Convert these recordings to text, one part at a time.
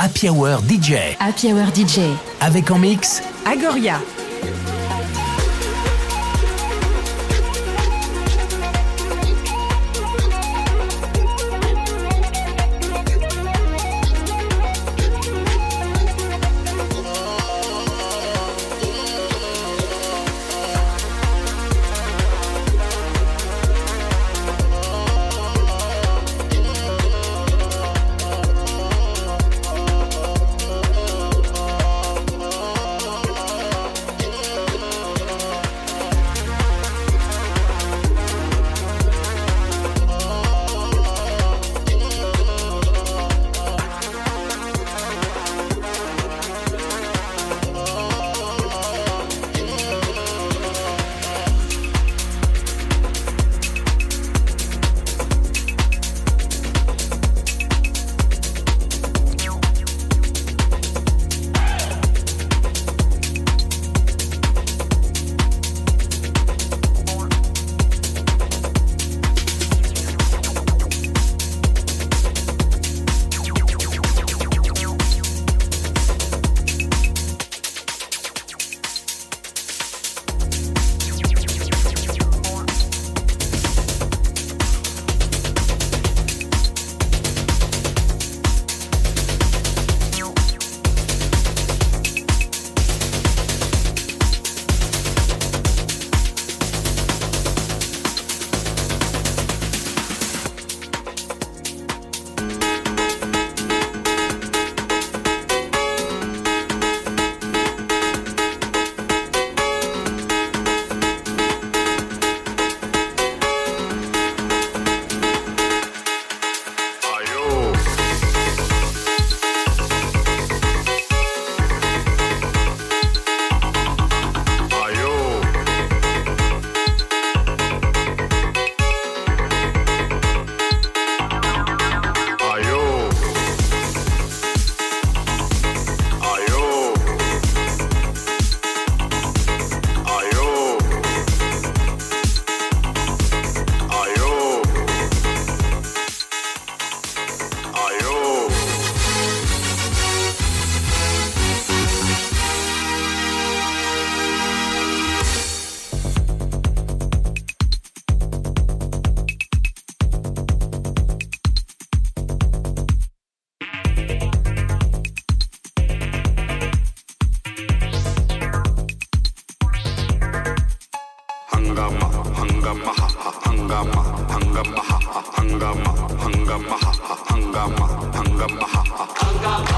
Happy Hour DJ. Happy Hour DJ. Avec en mix Agoria. hangama hangama hangama hangama hangama hangama hangama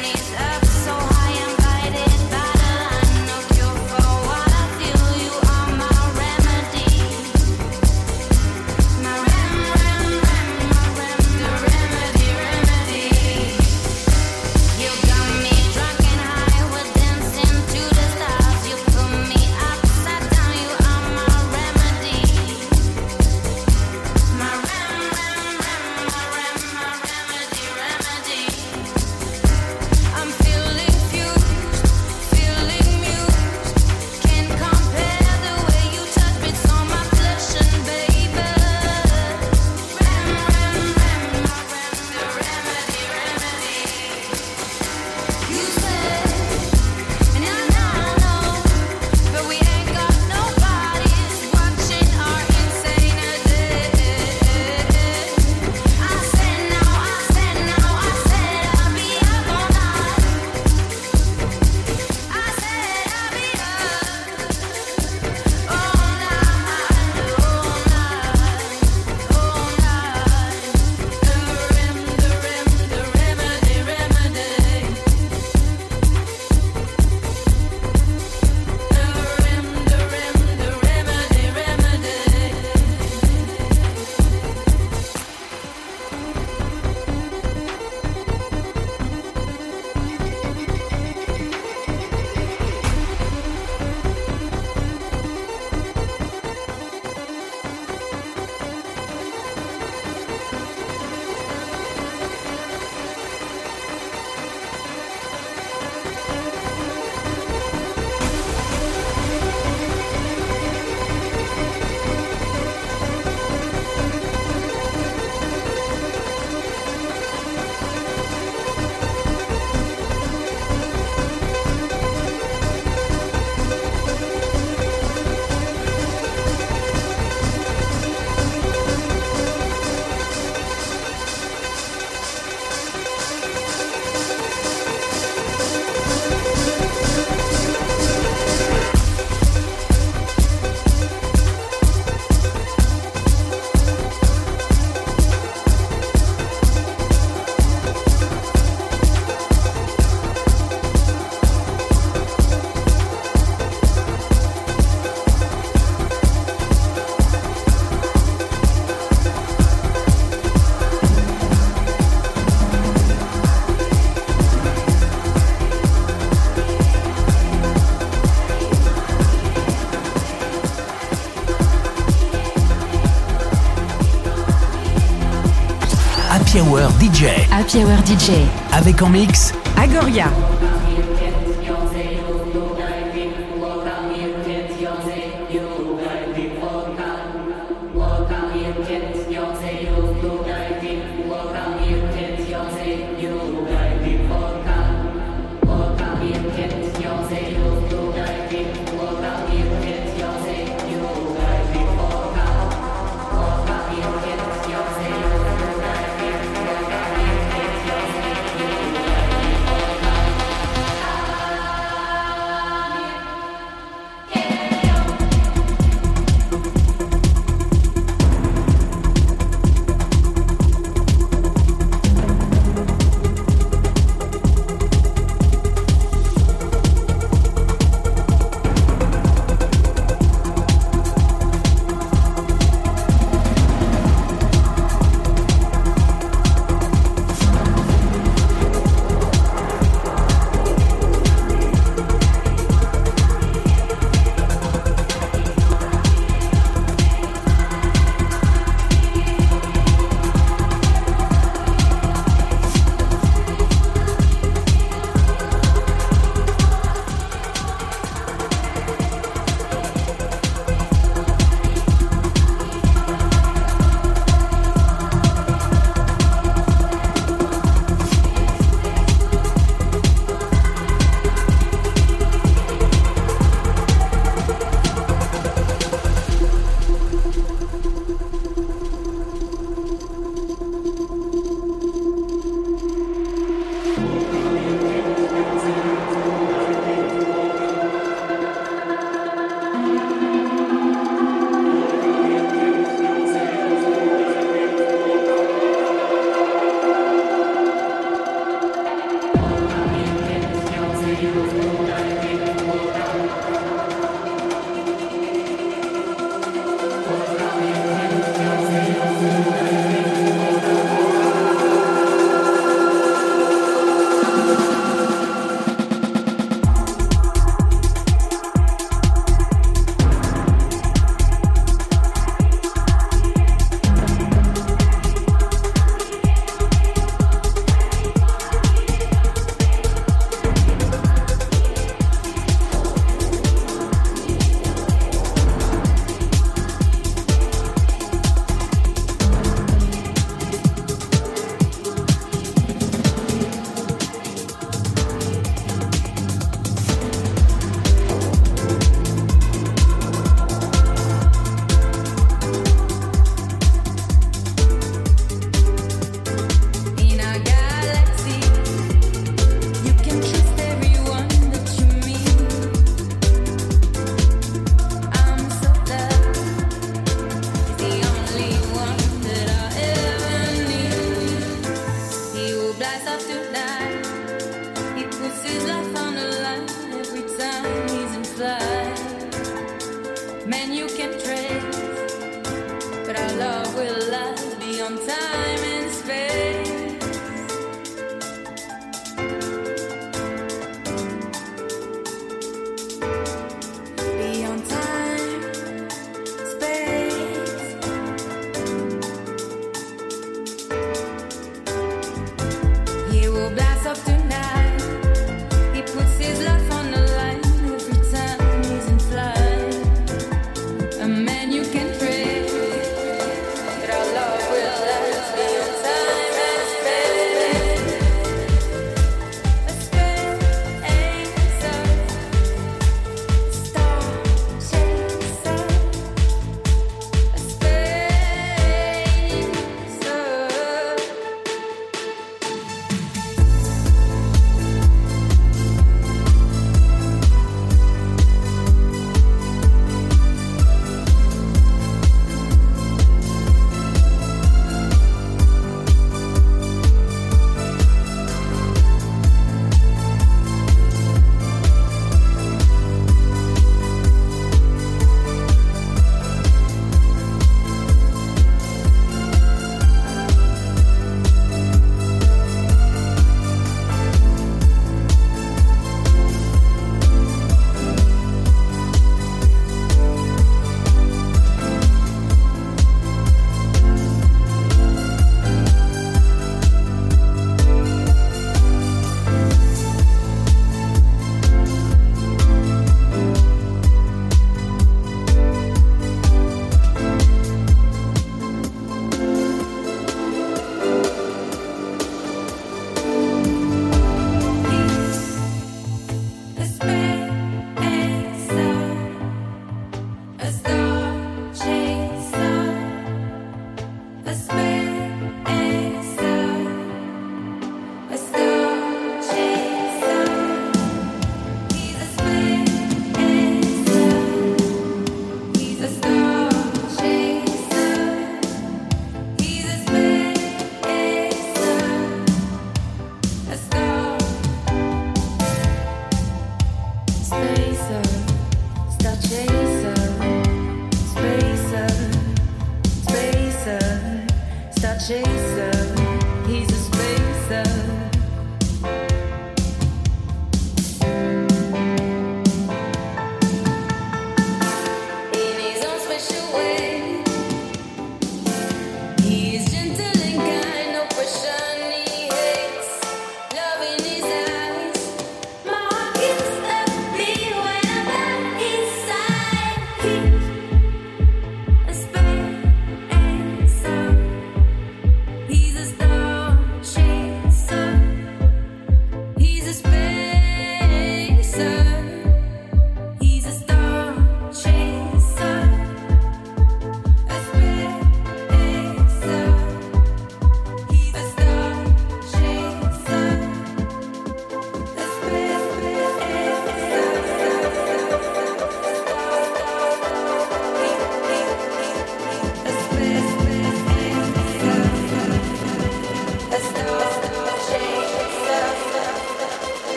knees up. Happy Hour DJ. Happy Hour DJ. Avec en mix Agoria.